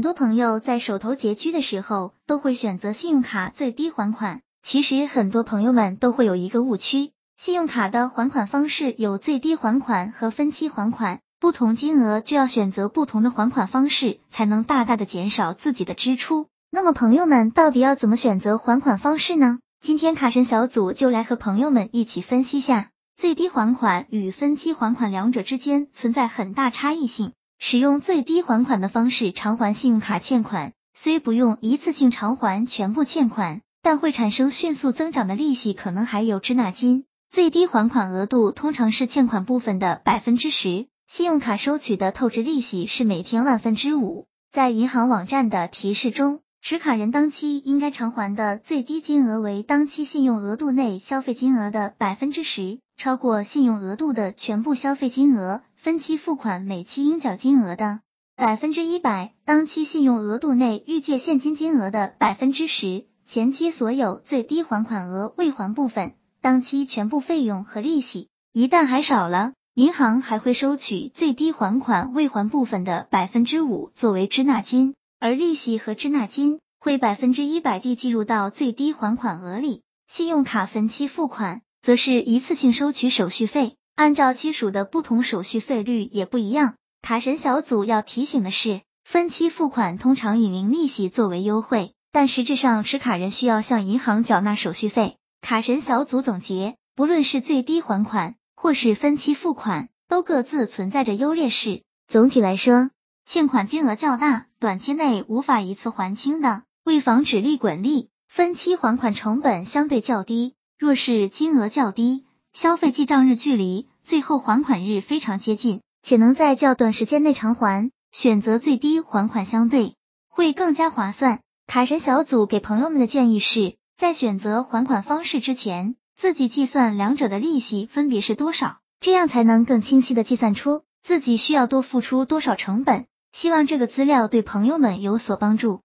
很多朋友在手头拮据的时候，都会选择信用卡最低还款。其实很多朋友们都会有一个误区，信用卡的还款方式有最低还款和分期还款，不同金额就要选择不同的还款方式，才能大大的减少自己的支出。那么朋友们到底要怎么选择还款方式呢？今天卡神小组就来和朋友们一起分析下，最低还款与分期还款两者之间存在很大差异性。使用最低还款的方式偿还信用卡欠款，虽不用一次性偿还全部欠款，但会产生迅速增长的利息，可能还有滞纳金。最低还款额度通常是欠款部分的百分之十，信用卡收取的透支利息是每天万分之五。在银行网站的提示中，持卡人当期应该偿还的最低金额为当期信用额度内消费金额的百分之十，超过信用额度的全部消费金额。分期付款每期应缴金额的百分之一百，当期信用额度内预借现金金额的百分之十，前期所有最低还款额未还部分，当期全部费用和利息。一旦还少了，银行还会收取最低还款未还部分的百分之五作为滞纳金，而利息和滞纳金会百分之一百地计入到最低还款额里。信用卡分期付款则是一次性收取手续费。按照期数的不同，手续费率也不一样。卡神小组要提醒的是，分期付款通常以零利息作为优惠，但实质上持卡人需要向银行缴纳手续费。卡神小组总结，不论是最低还款或是分期付款，都各自存在着优劣势。总体来说，欠款金额较大，短期内无法一次还清的，为防止利滚利，分期还款成本相对较低。若是金额较低，消费记账日距离最后还款日非常接近，且能在较短时间内偿还，选择最低还款相对会更加划算。卡神小组给朋友们的建议是，在选择还款方式之前，自己计算两者的利息分别是多少，这样才能更清晰的计算出自己需要多付出多少成本。希望这个资料对朋友们有所帮助。